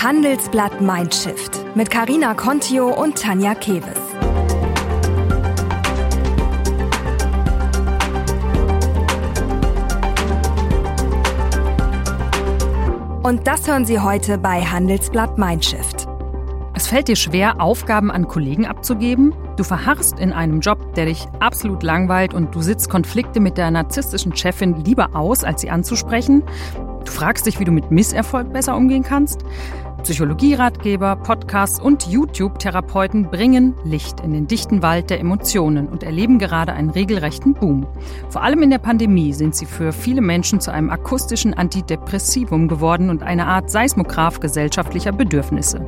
Handelsblatt Mindshift mit Karina Contio und Tanja Keves. Und das hören Sie heute bei Handelsblatt Mindshift. Es fällt dir schwer, Aufgaben an Kollegen abzugeben? Du verharrst in einem Job, der dich absolut langweilt und du sitzt Konflikte mit der narzisstischen Chefin lieber aus, als sie anzusprechen? Du fragst dich, wie du mit Misserfolg besser umgehen kannst? Psychologieratgeber, Podcasts und YouTube-Therapeuten bringen Licht in den dichten Wald der Emotionen und erleben gerade einen regelrechten Boom. Vor allem in der Pandemie sind sie für viele Menschen zu einem akustischen Antidepressivum geworden und eine Art Seismograph gesellschaftlicher Bedürfnisse.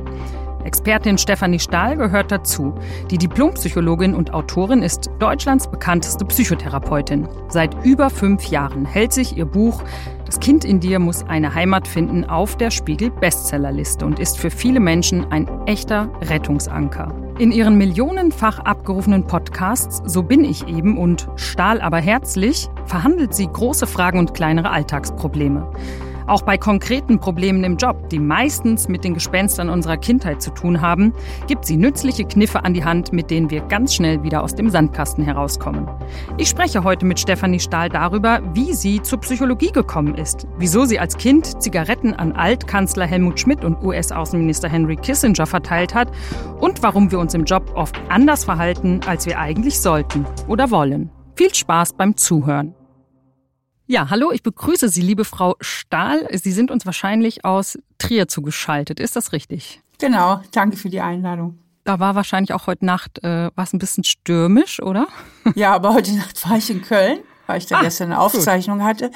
Expertin Stefanie Stahl gehört dazu. Die Diplompsychologin und Autorin ist Deutschlands bekannteste Psychotherapeutin. Seit über fünf Jahren hält sich ihr Buch Das Kind in dir muss eine Heimat finden auf der Spiegel Bestsellerliste und ist für viele Menschen ein echter Rettungsanker. In ihren millionenfach abgerufenen Podcasts So bin ich eben und Stahl aber herzlich verhandelt sie große Fragen und kleinere Alltagsprobleme. Auch bei konkreten Problemen im Job, die meistens mit den Gespenstern unserer Kindheit zu tun haben, gibt sie nützliche Kniffe an die Hand, mit denen wir ganz schnell wieder aus dem Sandkasten herauskommen. Ich spreche heute mit Stefanie Stahl darüber, wie sie zur Psychologie gekommen ist, wieso sie als Kind Zigaretten an Altkanzler Helmut Schmidt und US-Außenminister Henry Kissinger verteilt hat und warum wir uns im Job oft anders verhalten, als wir eigentlich sollten oder wollen. Viel Spaß beim Zuhören. Ja, hallo, ich begrüße Sie, liebe Frau Stahl. Sie sind uns wahrscheinlich aus Trier zugeschaltet. Ist das richtig? Genau, danke für die Einladung. Da war wahrscheinlich auch heute Nacht, äh, war es ein bisschen stürmisch, oder? Ja, aber heute Nacht war ich in Köln, weil ich da ah, gestern eine Aufzeichnung gut. hatte.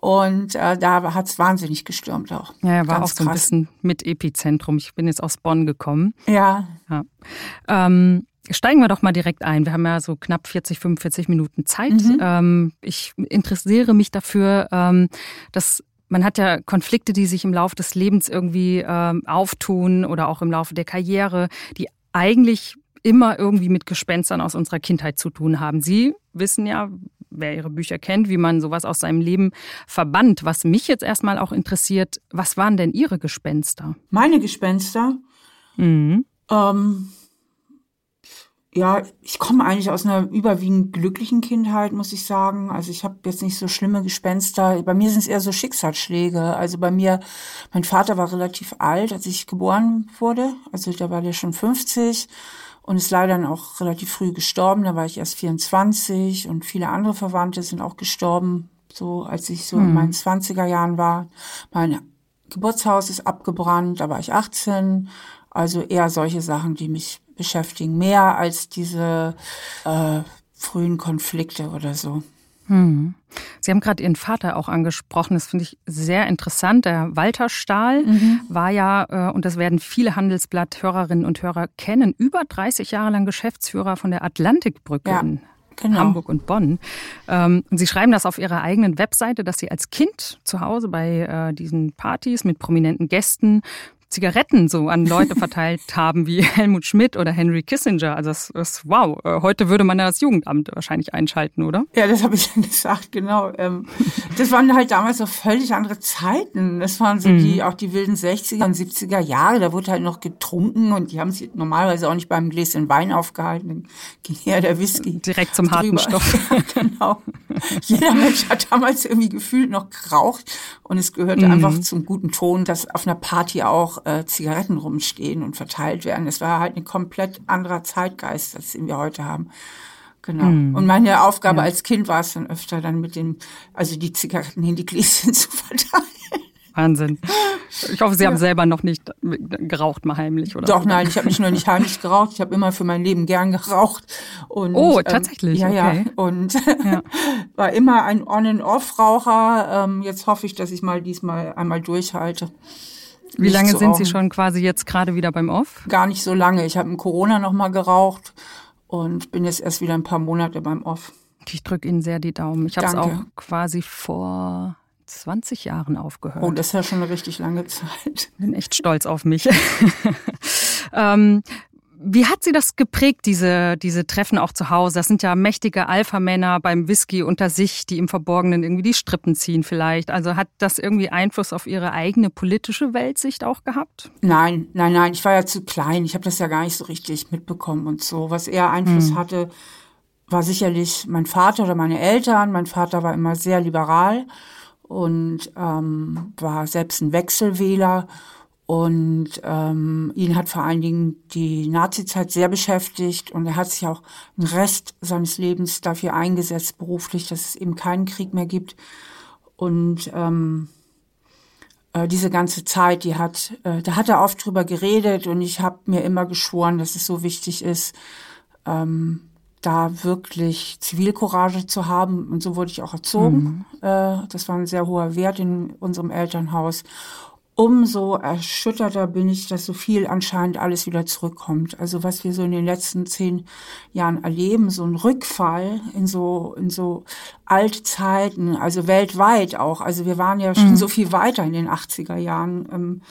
Und äh, da hat es wahnsinnig gestürmt auch. Ja, war Ganz auch so ein bisschen mit Epizentrum. Ich bin jetzt aus Bonn gekommen. Ja. ja. Ähm, Steigen wir doch mal direkt ein. Wir haben ja so knapp 40, 45 Minuten Zeit. Mhm. Ähm, ich interessiere mich dafür, ähm, dass man hat ja Konflikte, die sich im Laufe des Lebens irgendwie ähm, auftun oder auch im Laufe der Karriere, die eigentlich immer irgendwie mit Gespenstern aus unserer Kindheit zu tun haben. Sie wissen ja, wer Ihre Bücher kennt, wie man sowas aus seinem Leben verbannt. Was mich jetzt erstmal auch interessiert, was waren denn Ihre Gespenster? Meine Gespenster? Mhm. Ähm ja, ich komme eigentlich aus einer überwiegend glücklichen Kindheit, muss ich sagen. Also ich habe jetzt nicht so schlimme Gespenster. Bei mir sind es eher so Schicksalsschläge. Also bei mir, mein Vater war relativ alt, als ich geboren wurde. Also da war der schon 50 und ist leider dann auch relativ früh gestorben. Da war ich erst 24 und viele andere Verwandte sind auch gestorben, so als ich so hm. in meinen 20er Jahren war. Mein Geburtshaus ist abgebrannt, da war ich 18. Also eher solche Sachen, die mich beschäftigen, mehr als diese äh, frühen Konflikte oder so. Hm. Sie haben gerade Ihren Vater auch angesprochen. Das finde ich sehr interessant. Der Walter Stahl mhm. war ja, äh, und das werden viele Handelsblatt-Hörerinnen und Hörer kennen, über 30 Jahre lang Geschäftsführer von der Atlantikbrücke ja. in Genau. Hamburg und Bonn. Ähm, und Sie schreiben das auf Ihrer eigenen Webseite, dass Sie als Kind zu Hause bei äh, diesen Partys mit prominenten Gästen Zigaretten so an Leute verteilt haben wie Helmut Schmidt oder Henry Kissinger. Also das ist wow. Äh, heute würde man ja das Jugendamt wahrscheinlich einschalten, oder? Ja, das habe ich dann gesagt, genau. Ähm, das waren halt damals so völlig andere Zeiten. Das waren so mhm. die auch die wilden 60er und 70er Jahre. Da wurde halt noch getrunken und die haben sich normalerweise auch nicht beim Gläschen Wein aufgehalten. Dann ging ja der Whisky. Direkt zum harten Stoff. ja, genau. Jeder Mensch hat damals irgendwie gefühlt noch geraucht und es gehörte mhm. einfach zum guten Ton, dass auf einer Party auch äh, Zigaretten rumstehen und verteilt werden. Es war halt ein komplett anderer Zeitgeist, als den wir heute haben. Genau. Mm. Und meine Aufgabe ja. als Kind war es dann öfter dann mit dem, also die Zigaretten in die Gläschen zu verteilen. Wahnsinn. Ich hoffe, Sie ja. haben selber noch nicht geraucht, mal heimlich, oder? Doch, nein, ich habe nicht nur nicht heimlich geraucht, ich habe immer für mein Leben gern geraucht. Und, oh, ähm, tatsächlich? Ähm, ja, okay. ja. Und ja. war immer ein On-and-Off-Raucher. Ähm, jetzt hoffe ich, dass ich mal diesmal einmal durchhalte. Wie lange sind Sie schon quasi jetzt gerade wieder beim Off? Gar nicht so lange. Ich habe im Corona noch mal geraucht und bin jetzt erst wieder ein paar Monate beim Off. Ich drücke Ihnen sehr die Daumen. Ich habe es auch quasi vor 20 Jahren aufgehört. Oh, das ist ja schon eine richtig lange Zeit. Bin echt stolz auf mich. ähm, Wie hat sie das geprägt, diese, diese Treffen auch zu Hause? Das sind ja mächtige Alpha-Männer beim Whisky unter sich, die im Verborgenen irgendwie die Strippen ziehen vielleicht. Also hat das irgendwie Einfluss auf ihre eigene politische Weltsicht auch gehabt? Nein, nein, nein. Ich war ja zu klein. Ich habe das ja gar nicht so richtig mitbekommen und so. Was eher Einfluss hm. hatte, war sicherlich mein Vater oder meine Eltern. Mein Vater war immer sehr liberal und ähm, war selbst ein Wechselwähler und ähm, ihn hat vor allen Dingen die Nazizeit sehr beschäftigt und er hat sich auch den Rest seines Lebens dafür eingesetzt, beruflich, dass es eben keinen Krieg mehr gibt. Und ähm, äh, diese ganze Zeit, die hat, äh, da hat er oft drüber geredet und ich habe mir immer geschworen, dass es so wichtig ist, ähm, da wirklich Zivilcourage zu haben. Und so wurde ich auch erzogen. Mhm. Äh, das war ein sehr hoher Wert in unserem Elternhaus umso erschütterter bin ich, dass so viel anscheinend alles wieder zurückkommt. Also was wir so in den letzten zehn Jahren erleben, so ein Rückfall in so, in so alte Zeiten, also weltweit auch. Also wir waren ja schon mhm. so viel weiter in den 80er Jahren. Ähm,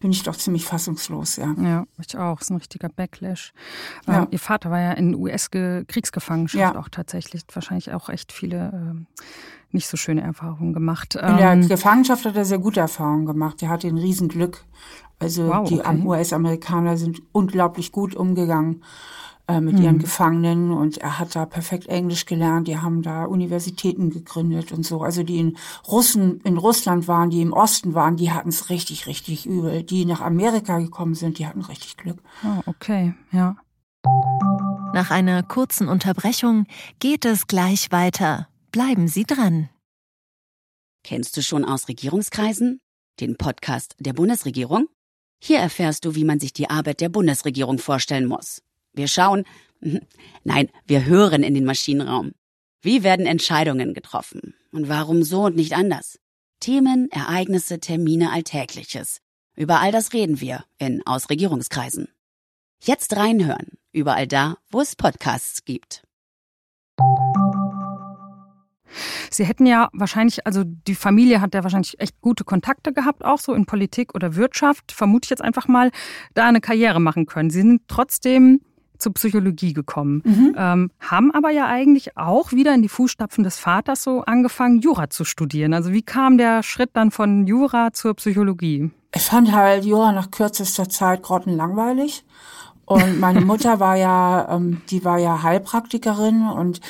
bin ich doch ziemlich fassungslos, ja. Ja, ich auch. Das ist ein richtiger Backlash. Ja. Ähm, ihr Vater war ja in US-Kriegsgefangenschaft ja. auch tatsächlich. Wahrscheinlich auch echt viele ähm, nicht so schöne Erfahrungen gemacht. In der ähm, Gefangenschaft hat er sehr gute Erfahrungen gemacht. Er hatte ein Riesenglück. Also wow, die okay. US-Amerikaner sind unglaublich gut umgegangen äh, mit hm. ihren Gefangenen und er hat da perfekt Englisch gelernt. Die haben da Universitäten gegründet und so. Also die in Russen, in Russland waren, die im Osten waren, die hatten es richtig, richtig übel. Die nach Amerika gekommen sind, die hatten richtig Glück. Oh, okay, ja. Nach einer kurzen Unterbrechung geht es gleich weiter Bleiben Sie dran. Kennst du schon aus Regierungskreisen? Den Podcast der Bundesregierung? Hier erfährst du, wie man sich die Arbeit der Bundesregierung vorstellen muss. Wir schauen, nein, wir hören in den Maschinenraum. Wie werden Entscheidungen getroffen? Und warum so und nicht anders? Themen, Ereignisse, Termine, Alltägliches. Über all das reden wir in Aus Regierungskreisen. Jetzt reinhören, überall da, wo es Podcasts gibt. Sie hätten ja wahrscheinlich, also die Familie hat ja wahrscheinlich echt gute Kontakte gehabt, auch so in Politik oder Wirtschaft, vermute ich jetzt einfach mal, da eine Karriere machen können. Sie sind trotzdem zur Psychologie gekommen, mhm. ähm, haben aber ja eigentlich auch wieder in die Fußstapfen des Vaters so angefangen, Jura zu studieren. Also wie kam der Schritt dann von Jura zur Psychologie? Ich fand halt Jura nach kürzester Zeit grottenlangweilig. Und meine Mutter war ja, ähm, die war ja Heilpraktikerin und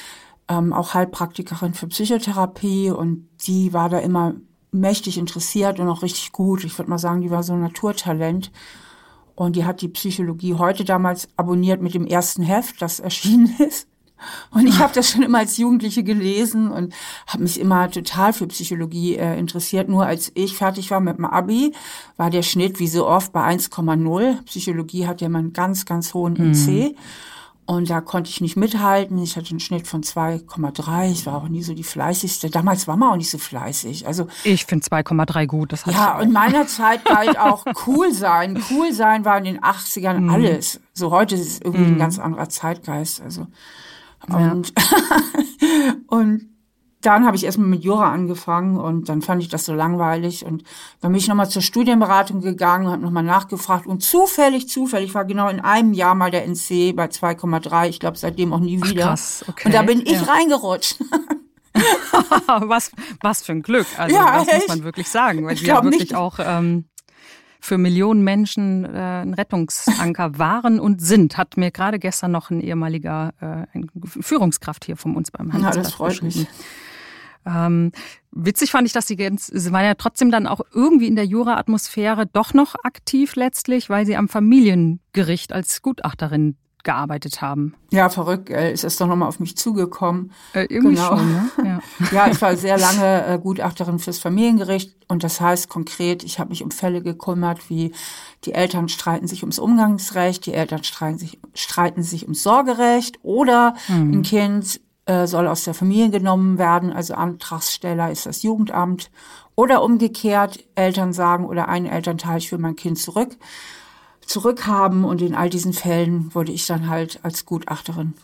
ähm, auch Heilpraktikerin für Psychotherapie und die war da immer mächtig interessiert und auch richtig gut. Ich würde mal sagen, die war so ein Naturtalent. Und die hat die Psychologie heute damals abonniert mit dem ersten Heft, das erschienen ist. Und ich habe das schon immer als Jugendliche gelesen und habe mich immer total für Psychologie äh, interessiert. Nur als ich fertig war mit dem Abi, war der Schnitt wie so oft bei 1,0. Psychologie hat ja immer einen ganz, ganz hohen NC. Mhm. Und da konnte ich nicht mithalten. Ich hatte einen Schnitt von 2,3. Ich war auch nie so die fleißigste. Damals war man auch nicht so fleißig. Also ich finde 2,3 gut. Das ja, in meiner Zeit galt auch cool sein. Cool sein war in den 80ern mm. alles. So heute ist es irgendwie mm. ein mhm. ganz anderer Zeitgeist. Also und, ja. und dann habe ich erstmal mit Jura angefangen und dann fand ich das so langweilig und dann bin ich nochmal zur Studienberatung gegangen, habe nochmal nachgefragt und zufällig, zufällig war genau in einem Jahr mal der NC bei 2,3. Ich glaube seitdem auch nie wieder. Ach, krass, okay. Und da bin ich ja. reingerutscht. was, was für ein Glück. Also ja, das echt? muss man wirklich sagen, weil ich ja wirklich nicht. auch ähm, für Millionen Menschen äh, ein Rettungsanker waren und sind, hat mir gerade gestern noch ein ehemaliger äh, Führungskraft hier von uns beim Handelsblatt ja, das freut mich. Ähm, witzig fand ich, dass sie, sie waren ja trotzdem dann auch irgendwie in der Jura-Atmosphäre doch noch aktiv letztlich, weil sie am Familiengericht als Gutachterin gearbeitet haben. Ja, verrückt, äh, ist es doch nochmal auf mich zugekommen. Äh, irgendwie genau. schon, ne? Ja. ja, ich war sehr lange äh, Gutachterin fürs Familiengericht und das heißt konkret, ich habe mich um Fälle gekümmert, wie die Eltern streiten sich ums Umgangsrecht, die Eltern streiten sich, streiten sich ums Sorgerecht oder mhm. ein Kind äh, soll aus der Familie genommen werden. Also Antragsteller ist das Jugendamt. Oder umgekehrt, Eltern sagen oder ein Elternteil, ich will mein Kind zurück, zurückhaben. Und in all diesen Fällen wurde ich dann halt als Gutachterin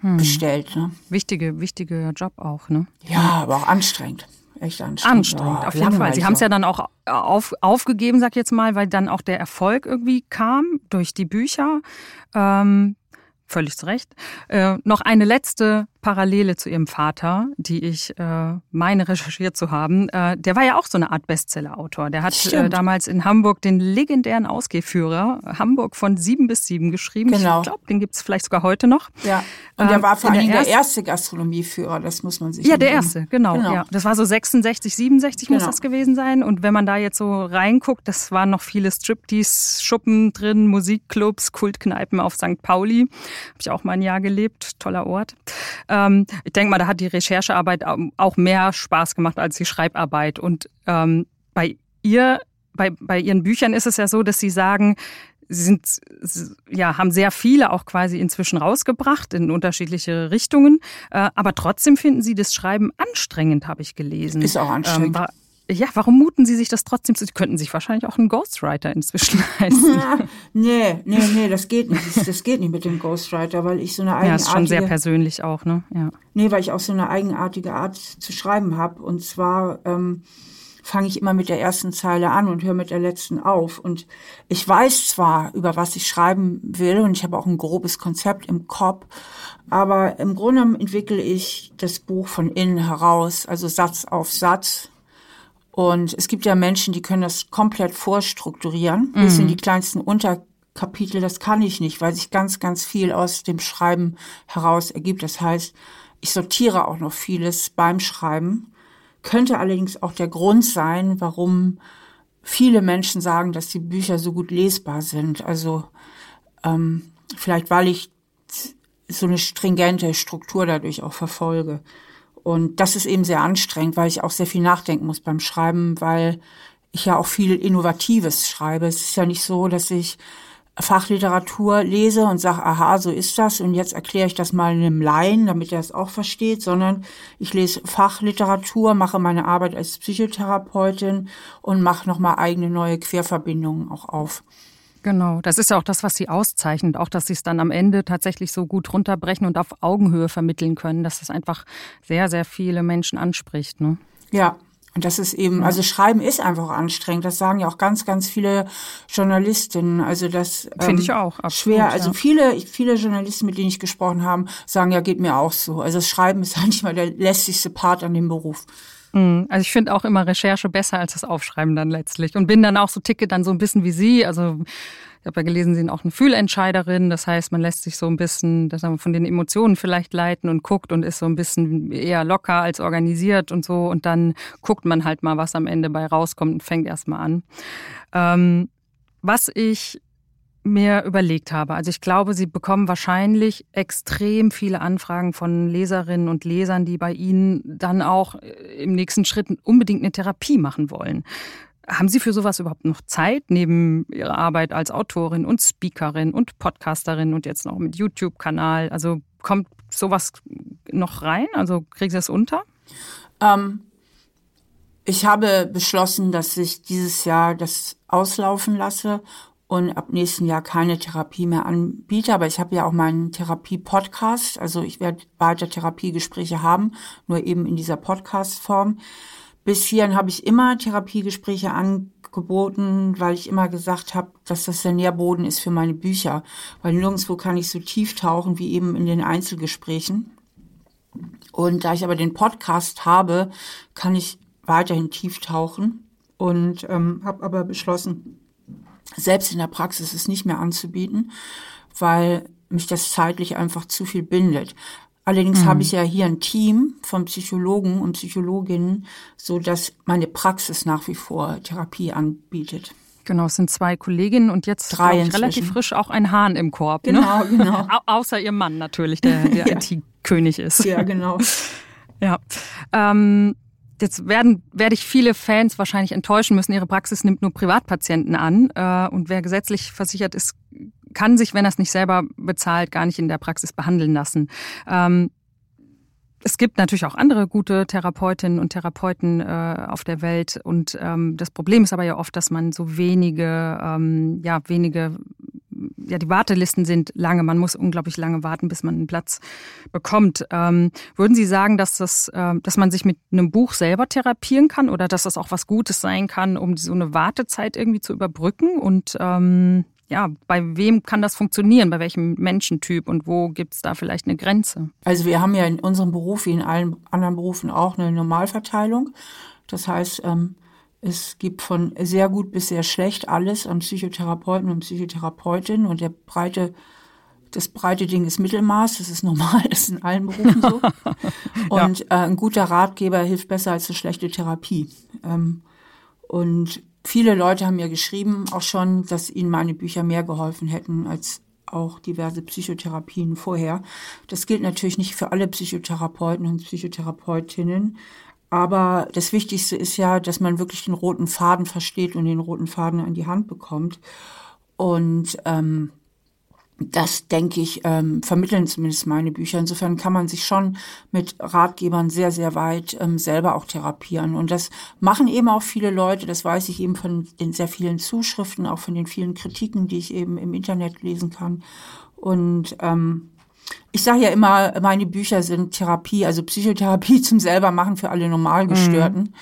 hm. bestellt. Ne? Wichtige, wichtiger Job auch, ne? Ja, aber auch anstrengend. echt anstrengend. Anstrengend, oh, auf jeden Fall. Sie haben es ja dann auch auf, aufgegeben, sag ich jetzt mal, weil dann auch der Erfolg irgendwie kam durch die Bücher. Ähm, völlig zu Recht. Äh, noch eine letzte Parallele zu ihrem Vater, die ich äh, meine recherchiert zu haben. Äh, der war ja auch so eine Art Bestseller-Autor. Der hat äh, damals in Hamburg den legendären Ausgehführer Hamburg von sieben bis sieben geschrieben. Genau. Ich glaube, den gibt's vielleicht sogar heute noch. Ja. Und der ähm, war vor allem der, der, erste Gastronomieführer, das muss man sich Ja, der erste, genau, genau. Ja. Das war so 66, 67 genau. muss das gewesen sein. Und wenn man da jetzt so reinguckt, das waren noch viele Striptease-Schuppen drin, Musikclubs, Kultkneipen auf St. Pauli. Habe ich auch mal ein Jahr gelebt, toller Ort. Ähm, ich denke mal, da hat die Recherchearbeit auch mehr Spaß gemacht als die Schreibarbeit. Und ähm, bei ihr, bei, bei ihren Büchern ist es ja so, dass sie sagen, Sie sind, ja, haben sehr viele auch quasi inzwischen rausgebracht in unterschiedliche Richtungen. Äh, aber trotzdem finden Sie das Schreiben anstrengend, habe ich gelesen. Ist auch anstrengend. Ähm, ja, warum muten Sie sich das trotzdem zu? Sie könnten sich wahrscheinlich auch einen Ghostwriter inzwischen leisten. Nee, nee, nee, das geht nicht. Das, das, geht nicht mit dem Ghostwriter, weil ich so eine eigenartige... Ja, ist schon sehr persönlich auch, ne? Ja. Nee, weil ich auch so eine eigenartige Art zu schreiben habe. Und zwar ähm, fange ich immer mit der ersten Zeile an und höre mit der letzten auf. Und ich weiß zwar, über was ich schreiben will und ich habe auch ein grobes Konzept im Kopf, aber im Grunde entwickle ich das Buch von innen heraus, also Satz auf Satz und es gibt ja Menschen, die können das komplett vorstrukturieren, mhm. bis in die kleinsten Unterkapitel. Das kann ich nicht, weil sich ganz, ganz viel aus dem Schreiben heraus ergibt. Das heißt, ich sortiere auch noch vieles beim Schreiben. Könnte allerdings auch der Grund sein, warum viele Menschen sagen, dass die Bücher so gut lesbar sind. Also ähm, vielleicht, weil ich so eine stringente Struktur dadurch auch verfolge. Und das ist eben sehr anstrengend, weil ich auch sehr viel nachdenken muss beim Schreiben, weil ich ja auch viel Innovatives schreibe. Es ist ja nicht so, dass ich Fachliteratur lese und sage, aha, so ist das und jetzt erkläre ich das mal einem Laien, damit er es auch versteht, sondern ich lese Fachliteratur, mache meine Arbeit als Psychotherapeutin und mache nochmal eigene neue Querverbindungen auch auf. Genau, das ist ja auch das, was sie auszeichnet, auch dass sie es dann am Ende tatsächlich so gut runterbrechen und auf Augenhöhe vermitteln können, dass es einfach sehr, sehr viele Menschen anspricht. Ne? Ja, und das ist eben, also Schreiben ist einfach anstrengend. Das sagen ja auch ganz, ganz viele Journalistinnen. Also das ähm, finde ich auch absolut, schwer. Also viele, viele Journalisten, mit denen ich gesprochen habe, sagen ja, geht mir auch so. Also das Schreiben ist eigentlich mal der lästigste Part an dem Beruf. Mhm. Also ich finde auch immer Recherche besser als das Aufschreiben dann letztlich und bin dann auch so ticke dann so ein bisschen wie Sie. Also ich habe ja gelesen, Sie sind auch eine Fühlentscheiderin. Das heißt, man lässt sich so ein bisschen das von den Emotionen vielleicht leiten und guckt und ist so ein bisschen eher locker als organisiert und so. Und dann guckt man halt mal, was am Ende bei rauskommt und fängt erstmal an. Ähm, was ich mir überlegt habe. Also ich glaube, Sie bekommen wahrscheinlich extrem viele Anfragen von Leserinnen und Lesern, die bei Ihnen dann auch äh, im nächsten Schritt unbedingt eine Therapie machen wollen. Haben Sie für sowas überhaupt noch Zeit, neben Ihrer Arbeit als Autorin und Speakerin und Podcasterin und jetzt noch mit YouTube-Kanal? Also kommt sowas noch rein? Also kriegen Sie das unter? Ähm, ich habe beschlossen, dass ich dieses Jahr das auslaufen lasse und ab nächsten Jahr keine Therapie mehr anbiete. Aber ich habe ja auch meinen Therapie-Podcast. Also ich werde weiter Therapiegespräche haben, nur eben in dieser Podcast-Form. Bis hierhin habe ich immer Therapiegespräche angeboten, weil ich immer gesagt habe, dass das der Nährboden ist für meine Bücher. Weil nirgendwo kann ich so tief tauchen wie eben in den Einzelgesprächen. Und da ich aber den Podcast habe, kann ich weiterhin tief tauchen und ähm, habe aber beschlossen, selbst in der Praxis es nicht mehr anzubieten, weil mich das zeitlich einfach zu viel bindet. Allerdings mhm. habe ich ja hier ein Team von Psychologen und Psychologinnen, so dass meine Praxis nach wie vor Therapie anbietet. Genau, es sind zwei Kolleginnen und jetzt Drei ich, relativ frisch auch ein Hahn im Korb. Genau, ne? genau. Au außer ihr Mann natürlich, der, der ja. IT-König ist. Ja, genau. ja. Ähm, Jetzt werden, werde ich viele Fans wahrscheinlich enttäuschen müssen. Ihre Praxis nimmt nur Privatpatienten an. Äh, und wer gesetzlich versichert ist, kann sich, wenn er es nicht selber bezahlt, gar nicht in der Praxis behandeln lassen. Ähm, es gibt natürlich auch andere gute Therapeutinnen und Therapeuten äh, auf der Welt. Und ähm, das Problem ist aber ja oft, dass man so wenige, ähm, ja, wenige ja, die Wartelisten sind lange. Man muss unglaublich lange warten, bis man einen Platz bekommt. Ähm, würden Sie sagen, dass das, äh, dass man sich mit einem Buch selber therapieren kann oder dass das auch was Gutes sein kann, um so eine Wartezeit irgendwie zu überbrücken? Und ähm, ja, bei wem kann das funktionieren? Bei welchem Menschentyp und wo gibt es da vielleicht eine Grenze? Also wir haben ja in unserem Beruf wie in allen anderen Berufen auch eine Normalverteilung. Das heißt, ähm, es gibt von sehr gut bis sehr schlecht alles an Psychotherapeuten und Psychotherapeutinnen und der breite das breite Ding ist Mittelmaß, das ist normal, das ist in allen Berufen so. Und ja. äh, ein guter Ratgeber hilft besser als eine schlechte Therapie. Ähm, und viele Leute haben mir geschrieben auch schon, dass ihnen meine Bücher mehr geholfen hätten als auch diverse Psychotherapien vorher. Das gilt natürlich nicht für alle Psychotherapeuten und Psychotherapeutinnen, aber das Wichtigste ist ja, dass man wirklich den roten Faden versteht und den roten Faden an die Hand bekommt. Und ähm, das, denke ich, ähm, vermitteln zumindest meine Bücher. Insofern kann man sich schon mit Ratgebern sehr, sehr weit ähm, selber auch therapieren. Und das machen eben auch viele Leute. Das weiß ich eben von den sehr vielen Zuschriften, auch von den vielen Kritiken, die ich eben im Internet lesen kann. Und ähm, ich sage ja immer, meine Bücher sind Therapie, also Psychotherapie zum selbermachen für alle Normalgestörten.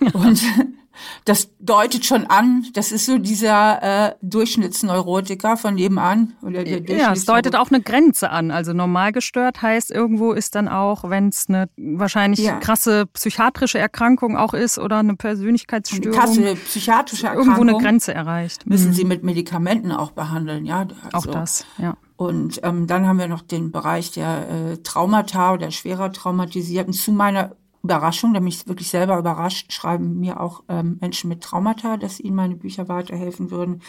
Mhm. Und das deutet schon an, das ist so dieser äh, Durchschnittsneurotiker von nebenan. Oder der ja, es deutet auch eine Grenze an. Also normal gestört heißt, irgendwo ist dann auch, wenn es eine wahrscheinlich ja. krasse psychiatrische Erkrankung auch ist oder eine Persönlichkeitsstörung. Krasse psychiatrische Erkrankung. Irgendwo eine Grenze erreicht. Müssen mhm. sie mit Medikamenten auch behandeln, ja. Also, auch das, ja. Und ähm, dann haben wir noch den Bereich der äh, Traumata oder schwerer Traumatisierten. Zu meiner Überraschung, da mich wirklich selber überrascht, schreiben mir auch ähm, Menschen mit Traumata, dass ihnen meine Bücher weiterhelfen würden.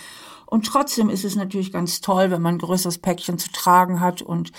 Und trotzdem ist es natürlich ganz toll, wenn man ein größeres Päckchen zu tragen hat und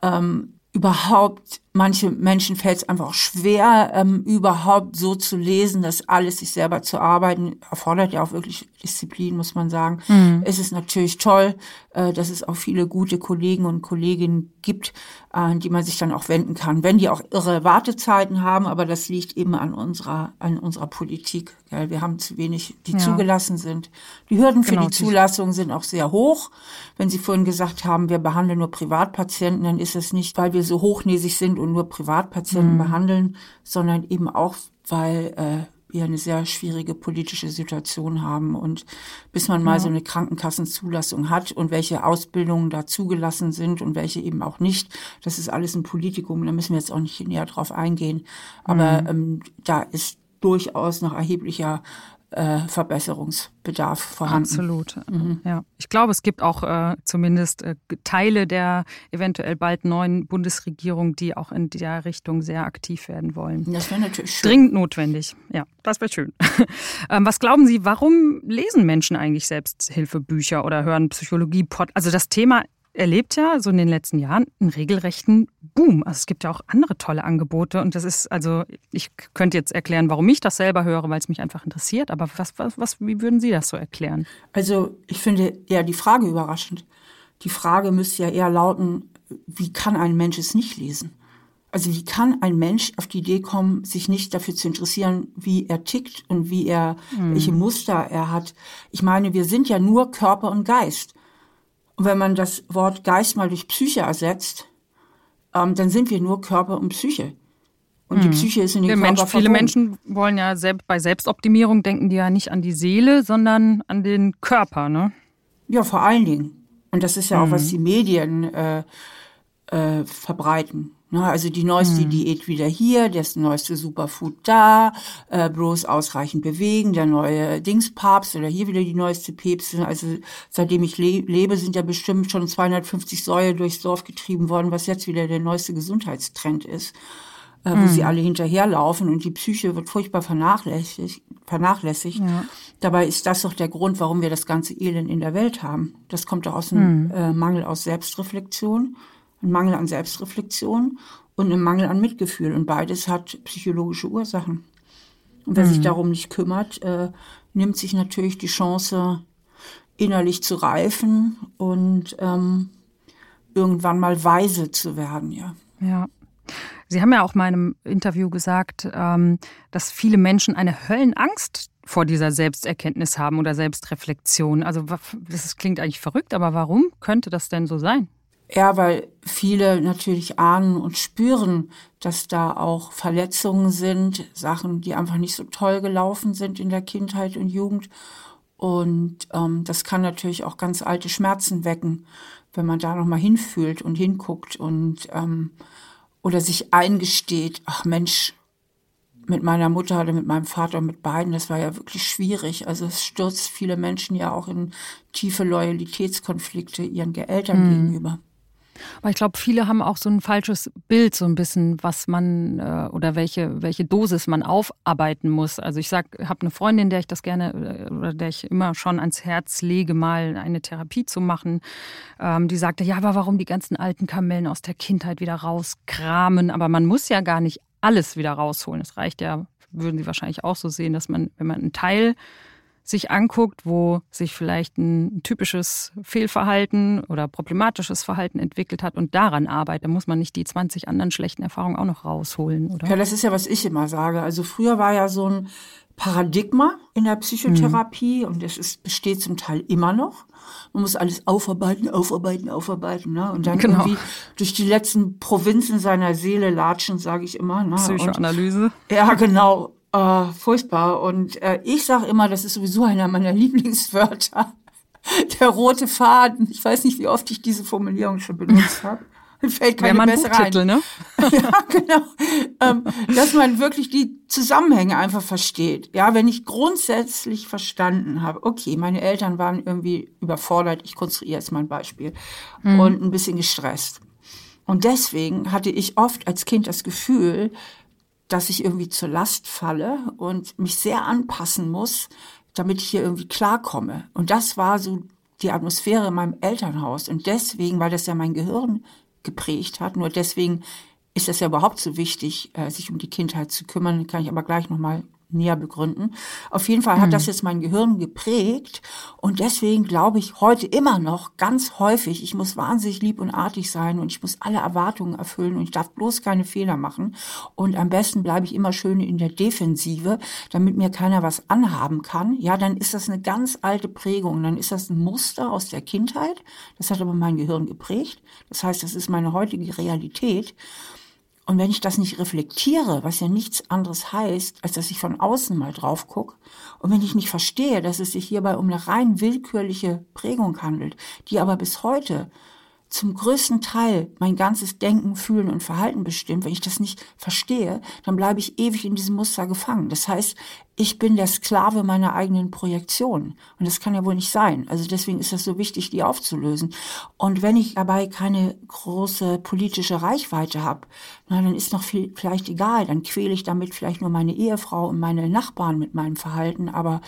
ähm, überhaupt, manche Menschen fällt es einfach schwer, ähm, überhaupt so zu lesen, das alles sich selber zu arbeiten, erfordert ja auch wirklich Disziplin, muss man sagen. Mhm. Es ist natürlich toll, äh, dass es auch viele gute Kollegen und Kolleginnen gibt, an äh, die man sich dann auch wenden kann, wenn die auch irre Wartezeiten haben, aber das liegt eben an unserer, an unserer Politik. Gell? Wir haben zu wenig, die ja. zugelassen sind. Die Hürden für genau, die Zulassung sind auch sehr hoch. Wenn Sie vorhin gesagt haben, wir behandeln nur Privatpatienten, dann ist es nicht, weil wir so hochnäsig sind und nur Privatpatienten mhm. behandeln, sondern eben auch, weil äh, wir eine sehr schwierige politische Situation haben. Und bis man mal ja. so eine Krankenkassenzulassung hat und welche Ausbildungen da zugelassen sind und welche eben auch nicht, das ist alles ein Politikum. Da müssen wir jetzt auch nicht näher drauf eingehen. Aber mhm. ähm, da ist durchaus noch erheblicher äh, Verbesserungsbedarf vorhanden. Absolut. Mhm. Ja. Ich glaube, es gibt auch äh, zumindest äh, Teile der eventuell bald neuen Bundesregierung, die auch in der Richtung sehr aktiv werden wollen. Das wäre natürlich schön. Dringend notwendig. Ja, das wäre schön. ähm, was glauben Sie, warum lesen Menschen eigentlich Selbsthilfebücher oder hören Psychologie-Pod? Also das Thema erlebt ja so in den letzten Jahren einen regelrechten Boom. Also es gibt ja auch andere tolle Angebote und das ist, also ich könnte jetzt erklären, warum ich das selber höre, weil es mich einfach interessiert, aber was, was, was, wie würden Sie das so erklären? Also ich finde eher die Frage überraschend. Die Frage müsste ja eher lauten, wie kann ein Mensch es nicht lesen? Also wie kann ein Mensch auf die Idee kommen, sich nicht dafür zu interessieren, wie er tickt und wie er, mhm. welche Muster er hat? Ich meine, wir sind ja nur Körper und Geist. Und wenn man das Wort Geist mal durch Psyche ersetzt, ähm, dann sind wir nur Körper und Psyche. Und die hm. Psyche ist in den Körper Mensch, Viele Menschen wollen ja selbst, bei Selbstoptimierung denken die ja nicht an die Seele, sondern an den Körper, ne? Ja, vor allen Dingen. Und das ist ja auch, was hm. die Medien äh, äh, verbreiten. Ne, also die neueste mhm. Diät wieder hier, das neueste Superfood da, äh, bloß ausreichend bewegen, der neue Dingspapst oder hier wieder die neueste Päpstin. Also seitdem ich le lebe, sind ja bestimmt schon 250 Säue durchs Dorf getrieben worden, was jetzt wieder der neueste Gesundheitstrend ist, äh, wo sie alle hinterherlaufen und die Psyche wird furchtbar vernachlässigt. vernachlässigt. Ja. Dabei ist das doch der Grund, warum wir das ganze Elend in der Welt haben. Das kommt doch aus einem mhm. äh, Mangel aus Selbstreflexion ein Mangel an Selbstreflexion und ein Mangel an Mitgefühl. Und beides hat psychologische Ursachen. Und wer mhm. sich darum nicht kümmert, äh, nimmt sich natürlich die Chance, innerlich zu reifen und ähm, irgendwann mal weise zu werden, ja. Ja. Sie haben ja auch in einem Interview gesagt, ähm, dass viele Menschen eine Höllenangst vor dieser Selbsterkenntnis haben oder Selbstreflexion. Also das klingt eigentlich verrückt, aber warum könnte das denn so sein? Ja, weil viele natürlich ahnen und spüren, dass da auch Verletzungen sind, Sachen, die einfach nicht so toll gelaufen sind in der Kindheit und Jugend. Und ähm, das kann natürlich auch ganz alte Schmerzen wecken, wenn man da nochmal hinfühlt und hinguckt und ähm, oder sich eingesteht, ach Mensch, mit meiner Mutter oder mit meinem Vater, mit beiden, das war ja wirklich schwierig. Also es stürzt viele Menschen ja auch in tiefe Loyalitätskonflikte ihren Eltern mhm. gegenüber. Aber ich glaube, viele haben auch so ein falsches Bild, so ein bisschen, was man äh, oder welche, welche Dosis man aufarbeiten muss. Also ich sag, habe eine Freundin, der ich das gerne äh, oder der ich immer schon ans Herz lege, mal eine Therapie zu machen. Ähm, die sagte, ja, aber warum die ganzen alten Kamellen aus der Kindheit wieder rauskramen? Aber man muss ja gar nicht alles wieder rausholen. Es reicht ja, würden Sie wahrscheinlich auch so sehen, dass man, wenn man einen Teil sich anguckt, wo sich vielleicht ein typisches Fehlverhalten oder problematisches Verhalten entwickelt hat und daran arbeitet, dann muss man nicht die 20 anderen schlechten Erfahrungen auch noch rausholen, oder? Ja, das ist ja, was ich immer sage. Also früher war ja so ein Paradigma in der Psychotherapie mhm. und das ist, besteht zum Teil immer noch. Man muss alles aufarbeiten, aufarbeiten, aufarbeiten, ne? Und dann genau. irgendwie durch die letzten Provinzen seiner Seele latschen, sage ich immer. Ne? Psychoanalyse. Und, ja, genau. Äh, furchtbar. Und äh, ich sage immer, das ist sowieso einer meiner Lieblingswörter. Der rote Faden. Ich weiß nicht, wie oft ich diese Formulierung schon benutzt habe. Fällt keine bessere ein. Ne? ja, genau. Ähm, dass man wirklich die Zusammenhänge einfach versteht. Ja, wenn ich grundsätzlich verstanden habe, okay, meine Eltern waren irgendwie überfordert, ich konstruiere jetzt mal ein Beispiel, mhm. und ein bisschen gestresst. Und deswegen hatte ich oft als Kind das Gefühl, dass ich irgendwie zur Last falle und mich sehr anpassen muss, damit ich hier irgendwie klarkomme. Und das war so die Atmosphäre in meinem Elternhaus. Und deswegen, weil das ja mein Gehirn geprägt hat, nur deswegen ist es ja überhaupt so wichtig, äh, sich um die Kindheit zu kümmern, kann ich aber gleich nochmal näher begründen. Auf jeden Fall hat mhm. das jetzt mein Gehirn geprägt und deswegen glaube ich heute immer noch ganz häufig, ich muss wahnsinnig lieb und artig sein und ich muss alle Erwartungen erfüllen und ich darf bloß keine Fehler machen und am besten bleibe ich immer schön in der Defensive, damit mir keiner was anhaben kann. Ja, dann ist das eine ganz alte Prägung, dann ist das ein Muster aus der Kindheit, das hat aber mein Gehirn geprägt. Das heißt, das ist meine heutige Realität und wenn ich das nicht reflektiere, was ja nichts anderes heißt, als dass ich von außen mal drauf gucke, und wenn ich nicht verstehe, dass es sich hierbei um eine rein willkürliche Prägung handelt, die aber bis heute zum größten Teil mein ganzes Denken, Fühlen und Verhalten bestimmt. Wenn ich das nicht verstehe, dann bleibe ich ewig in diesem Muster gefangen. Das heißt, ich bin der Sklave meiner eigenen Projektion. Und das kann ja wohl nicht sein. Also deswegen ist das so wichtig, die aufzulösen. Und wenn ich dabei keine große politische Reichweite habe, na, dann ist noch viel, vielleicht egal. Dann quäle ich damit vielleicht nur meine Ehefrau und meine Nachbarn mit meinem Verhalten. Aber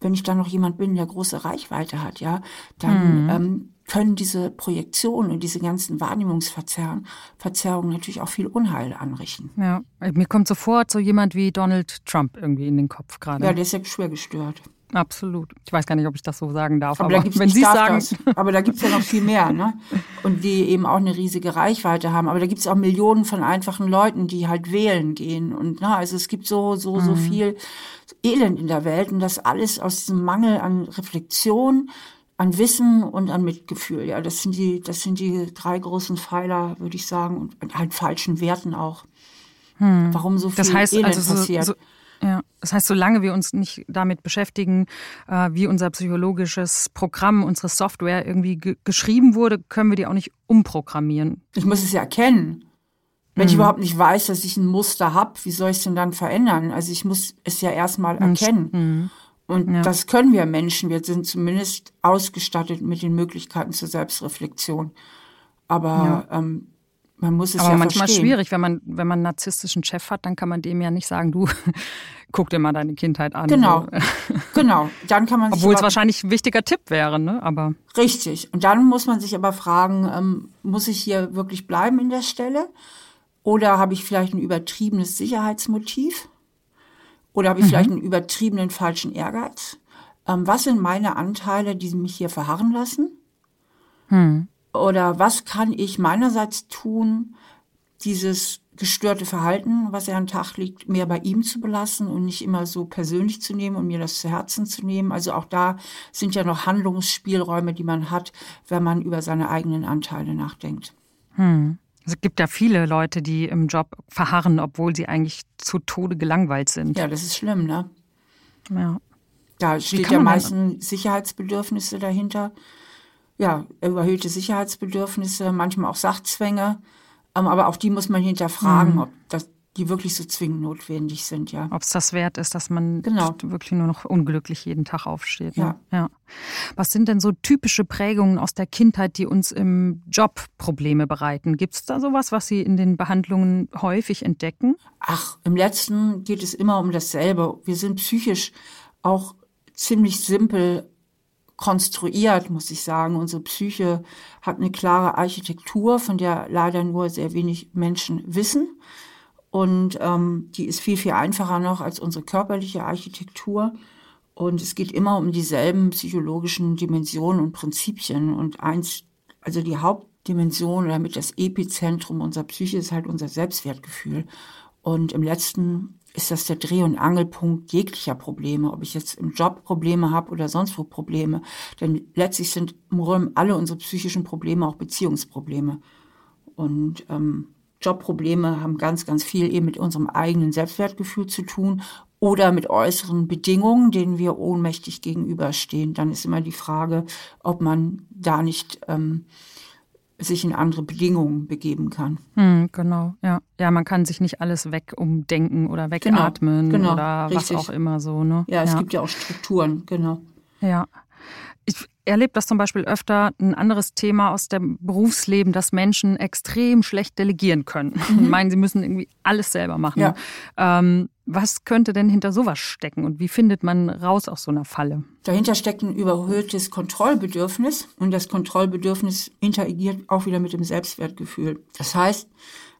wenn ich dann noch jemand bin, der große Reichweite hat, ja, dann mhm. ähm, können diese Projektionen und diese ganzen Wahrnehmungsverzerrungen natürlich auch viel Unheil anrichten. Ja, mir kommt sofort so jemand wie Donald Trump irgendwie in den Kopf gerade. Ja, der ist ja schwer gestört. Absolut. Ich weiß gar nicht, ob ich das so sagen darf. Aber, aber da wenn Sie sagen. Das. Aber da gibt es ja noch viel mehr, ne? Und die eben auch eine riesige Reichweite haben. Aber da gibt es auch Millionen von einfachen Leuten, die halt wählen gehen. Und na, also es gibt so, so, so mhm. viel Elend in der Welt. Und das alles aus diesem Mangel an Reflexion, an Wissen und an Mitgefühl. Ja, das sind die, das sind die drei großen Pfeiler, würde ich sagen, und halt falschen Werten auch. Hm. Warum so viel das heißt, Elend also passiert. So, ja, das heißt, solange wir uns nicht damit beschäftigen, äh, wie unser psychologisches Programm, unsere Software irgendwie ge geschrieben wurde, können wir die auch nicht umprogrammieren. Ich muss es ja erkennen. Wenn mhm. ich überhaupt nicht weiß, dass ich ein Muster habe, wie soll ich es denn dann verändern? Also ich muss es ja erstmal erkennen. Mhm. Und ja. das können wir Menschen. Wir sind zumindest ausgestattet mit den Möglichkeiten zur Selbstreflexion. Aber ja. ähm, man muss es Aber ja manchmal verstehen. schwierig, wenn man, wenn man einen narzisstischen Chef hat, dann kann man dem ja nicht sagen, du guck dir mal deine Kindheit an. Genau, genau. Dann kann man Obwohl es wahrscheinlich ein wichtiger Tipp wäre, ne? Aber richtig. Und dann muss man sich aber fragen, ähm, muss ich hier wirklich bleiben in der Stelle? Oder habe ich vielleicht ein übertriebenes Sicherheitsmotiv? Oder habe ich mhm. vielleicht einen übertriebenen falschen Ehrgeiz? Ähm, was sind meine Anteile, die mich hier verharren lassen? Mhm. Oder was kann ich meinerseits tun, dieses gestörte Verhalten, was er an den Tag legt, mehr bei ihm zu belassen und nicht immer so persönlich zu nehmen und mir das zu Herzen zu nehmen. Also auch da sind ja noch Handlungsspielräume, die man hat, wenn man über seine eigenen Anteile nachdenkt. Hm. Es gibt ja viele Leute, die im Job verharren, obwohl sie eigentlich zu Tode gelangweilt sind. Ja, das ist schlimm, ne? Ja. Da steht ja meistens Sicherheitsbedürfnisse dahinter. Ja, überhöhte Sicherheitsbedürfnisse, manchmal auch Sachzwänge. Ähm, aber auch die muss man hinterfragen, mhm. ob das, die wirklich so zwingend notwendig sind, ja. Ob es das wert ist, dass man genau. wirklich nur noch unglücklich jeden Tag aufsteht. Ne? Ja. ja. Was sind denn so typische Prägungen aus der Kindheit, die uns im Job Probleme bereiten? Gibt es da sowas, was Sie in den Behandlungen häufig entdecken? Ach, im letzten geht es immer um dasselbe. Wir sind psychisch auch ziemlich simpel konstruiert, muss ich sagen. Unsere Psyche hat eine klare Architektur, von der leider nur sehr wenig Menschen wissen. Und ähm, die ist viel, viel einfacher noch als unsere körperliche Architektur. Und es geht immer um dieselben psychologischen Dimensionen und Prinzipien. Und eins, also die Hauptdimension oder mit das Epizentrum unserer Psyche ist halt unser Selbstwertgefühl. Und im letzten ist das der Dreh- und Angelpunkt jeglicher Probleme, ob ich jetzt im Job Probleme habe oder sonst wo Probleme. Denn letztlich sind im Grunde alle unsere psychischen Probleme auch Beziehungsprobleme. Und ähm, Jobprobleme haben ganz, ganz viel eben mit unserem eigenen Selbstwertgefühl zu tun oder mit äußeren Bedingungen, denen wir ohnmächtig gegenüberstehen. Dann ist immer die Frage, ob man da nicht ähm, sich in andere Bedingungen begeben kann. Hm, genau, ja. Ja, man kann sich nicht alles wegumdenken oder genau, wegatmen genau, genau, oder richtig. was auch immer so. Ne? Ja, es ja. gibt ja auch Strukturen, genau. Ja. Erlebe das zum Beispiel öfter, ein anderes Thema aus dem Berufsleben, dass Menschen extrem schlecht delegieren können mhm. und meinen, sie müssen irgendwie alles selber machen. Ja. Ähm, was könnte denn hinter sowas stecken und wie findet man raus aus so einer Falle? Dahinter steckt ein überhöhtes Kontrollbedürfnis und das Kontrollbedürfnis interagiert auch wieder mit dem Selbstwertgefühl. Das heißt,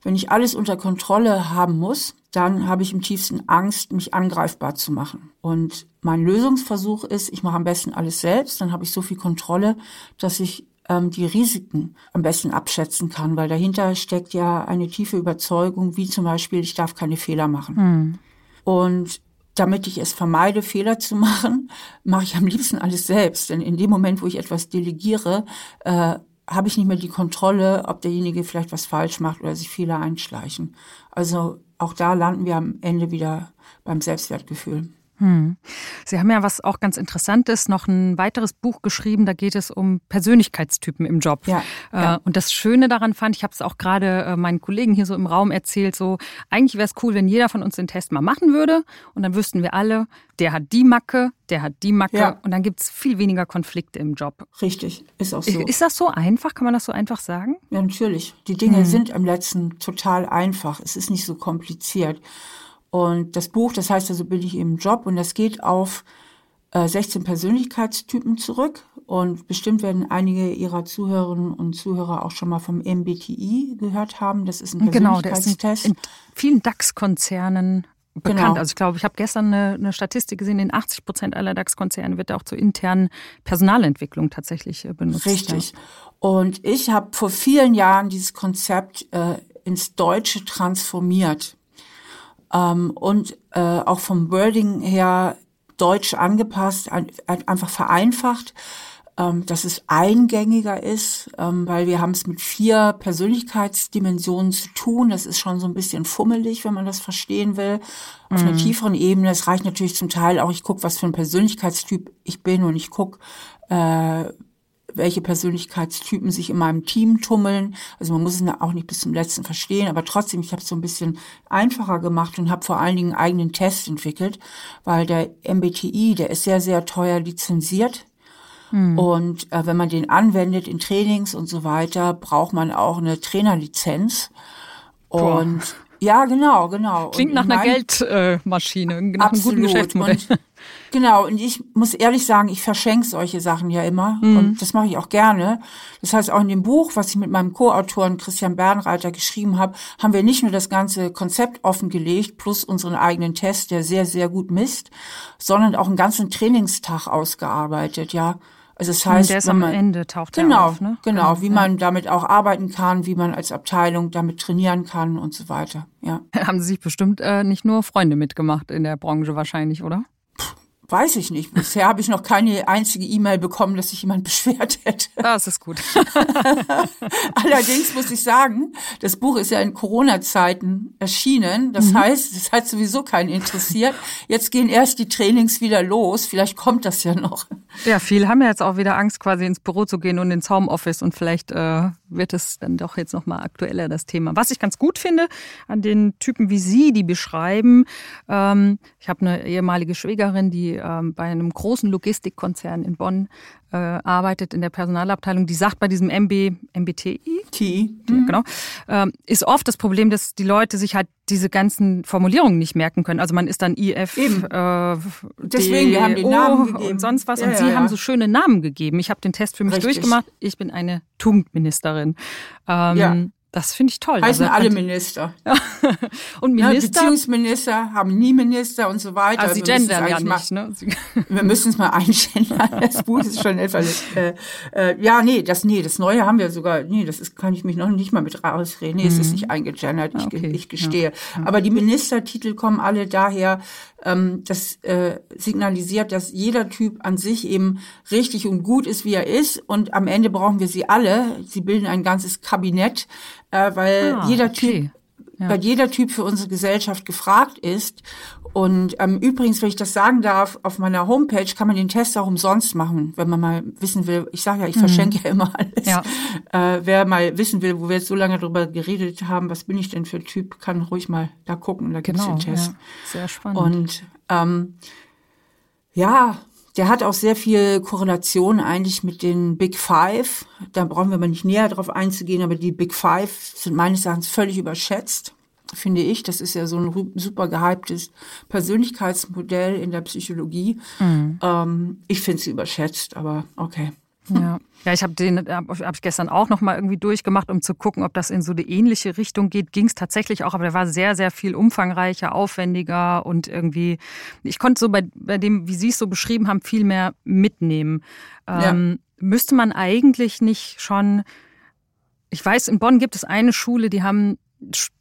wenn ich alles unter Kontrolle haben muss, dann habe ich im tiefsten Angst, mich angreifbar zu machen. Und mein Lösungsversuch ist, ich mache am besten alles selbst, dann habe ich so viel Kontrolle, dass ich ähm, die Risiken am besten abschätzen kann, weil dahinter steckt ja eine tiefe Überzeugung, wie zum Beispiel, ich darf keine Fehler machen. Hm. Und damit ich es vermeide, Fehler zu machen, mache ich am liebsten alles selbst. Denn in dem Moment, wo ich etwas delegiere, äh, habe ich nicht mehr die Kontrolle, ob derjenige vielleicht was falsch macht oder sich Fehler einschleichen. Also auch da landen wir am Ende wieder beim Selbstwertgefühl. Hm. Sie haben ja was auch ganz Interessantes, noch ein weiteres Buch geschrieben, da geht es um Persönlichkeitstypen im Job. Ja, äh, ja. Und das Schöne daran fand, ich habe es auch gerade äh, meinen Kollegen hier so im Raum erzählt, so eigentlich wäre es cool, wenn jeder von uns den Test mal machen würde und dann wüssten wir alle, der hat die Macke, der hat die Macke ja. und dann gibt es viel weniger Konflikte im Job. Richtig, ist auch so. Ist das so einfach? Kann man das so einfach sagen? Ja, natürlich. Die Dinge hm. sind am letzten total einfach. Es ist nicht so kompliziert. Und das Buch, das heißt also bin ich im Job und das geht auf äh, 16 Persönlichkeitstypen zurück. Und bestimmt werden einige Ihrer Zuhörerinnen und Zuhörer auch schon mal vom MBTI gehört haben. Das ist ein Persönlichkeitstest. Genau, der ist in, in vielen DAX-Konzernen bekannt. Genau. Also ich glaube, ich habe gestern eine, eine, Statistik gesehen, in 80 Prozent aller DAX-Konzerne wird auch zur internen Personalentwicklung tatsächlich äh, benutzt. Richtig. Ja. Und ich habe vor vielen Jahren dieses Konzept äh, ins Deutsche transformiert ähm, und äh, auch vom Wording her deutsch angepasst, ein, einfach vereinfacht, ähm, dass es eingängiger ist, ähm, weil wir haben es mit vier Persönlichkeitsdimensionen zu tun. Das ist schon so ein bisschen fummelig, wenn man das verstehen will. Auf mhm. einer tieferen Ebene, es reicht natürlich zum Teil auch, ich gucke, was für ein Persönlichkeitstyp ich bin und ich gucke, äh, welche Persönlichkeitstypen sich in meinem Team tummeln. Also man muss es auch nicht bis zum letzten verstehen, aber trotzdem, ich habe es so ein bisschen einfacher gemacht und habe vor allen Dingen einen eigenen Test entwickelt, weil der MBTI, der ist sehr, sehr teuer lizenziert. Hm. Und äh, wenn man den anwendet in Trainings und so weiter, braucht man auch eine Trainerlizenz. Und Boah. ja, genau, genau. Klingt nach einer Geldmaschine, äh, nach einem guten Geschäftsmodell. Und Genau, und ich muss ehrlich sagen, ich verschenke solche Sachen ja immer mhm. und das mache ich auch gerne. Das heißt, auch in dem Buch, was ich mit meinem Co-Autoren Christian Bernreiter geschrieben habe, haben wir nicht nur das ganze Konzept offengelegt, plus unseren eigenen Test, der sehr, sehr gut misst, sondern auch einen ganzen Trainingstag ausgearbeitet, ja. Also das heißt, der ist am man, Ende taucht genau, er auf, ne? genau, wie man damit auch arbeiten kann, wie man als Abteilung damit trainieren kann und so weiter. Ja. Haben Sie sich bestimmt äh, nicht nur Freunde mitgemacht in der Branche wahrscheinlich, oder? Weiß ich nicht. Bisher habe ich noch keine einzige E-Mail bekommen, dass sich jemand beschwert hätte. Das ist gut. Allerdings muss ich sagen, das Buch ist ja in Corona-Zeiten erschienen. Das mhm. heißt, es hat sowieso keinen interessiert. Jetzt gehen erst die Trainings wieder los. Vielleicht kommt das ja noch. Ja, viele haben ja jetzt auch wieder Angst, quasi ins Büro zu gehen und ins Homeoffice und vielleicht äh, wird es dann doch jetzt nochmal aktueller, das Thema. Was ich ganz gut finde an den Typen wie Sie, die beschreiben, ähm, ich habe eine ehemalige Schwägerin, die ähm, bei einem großen Logistikkonzern in Bonn äh, arbeitet in der Personalabteilung, die sagt bei diesem MB, MBTI, T. Mhm. genau, ähm, ist oft das Problem, dass die Leute sich halt diese ganzen Formulierungen nicht merken können. Also man ist dann IF, Eben. Äh, deswegen wir haben die Namen gegeben und sonst was. Ja, und ja, Sie ja. haben so schöne Namen gegeben. Ich habe den Test für mich Richtig. durchgemacht. Ich bin eine Tugendministerin. Ähm. Das finde ich toll. Heißen Also, alle Minister. und Ja, Minister, Beziehungsminister haben nie Minister und so weiter. also sie Wir müssen es gendern ja mal- nicht. Ne? Sie, Wir müssen es mal einstellen. Das Buch ist schon etwas. Äh, äh, ja, nee, das nee, das Neue haben wir sogar. Nee, das ist, kann ich mich noch nicht mal mit rausreden. Nee, es ist nicht eingegendert. Ich, Mhm. Okay, ich gestehe. Aber die Ministertitel kommen alle daher. Ähm, das äh, signalisiert, dass jeder Typ an sich eben richtig und gut ist, wie er ist. Und am Ende brauchen wir sie alle. Sie bilden ein ganzes Kabinett, äh, weil Ah, jeder okay. Typ weil jeder Typ für unsere Gesellschaft gefragt ist. Und ähm, übrigens, wenn ich das sagen darf, auf meiner Homepage kann man den Test auch umsonst machen, wenn man mal wissen will. Ich sage ja, ich verschenke ja immer alles. Ja. Äh, wer mal wissen will, wo wir jetzt so lange drüber geredet haben, was bin ich denn für ein Typ, kann ruhig mal da gucken. Da gibt's genau, den Test. ja, sehr spannend. Und ähm, ja, der hat auch sehr viel Korrelation eigentlich mit den Big Five. Da brauchen wir mal nicht näher drauf einzugehen, aber die Big Five sind meines Erachtens völlig überschätzt, finde ich. Das ist ja so ein super gehyptes Persönlichkeitsmodell in der Psychologie. Ähm, ich finde sie überschätzt, aber okay. Ja, ja ich habe den hab, hab ich gestern auch noch mal irgendwie durchgemacht, um zu gucken, ob das in so eine ähnliche Richtung geht. Ging es tatsächlich auch, aber der war sehr, sehr viel umfangreicher, aufwendiger und irgendwie, ich konnte so bei, bei dem, wie Sie es so beschrieben haben, viel mehr mitnehmen. Ähm, Müsste man eigentlich nicht schon, ich weiß, in Bonn gibt es eine Schule, die haben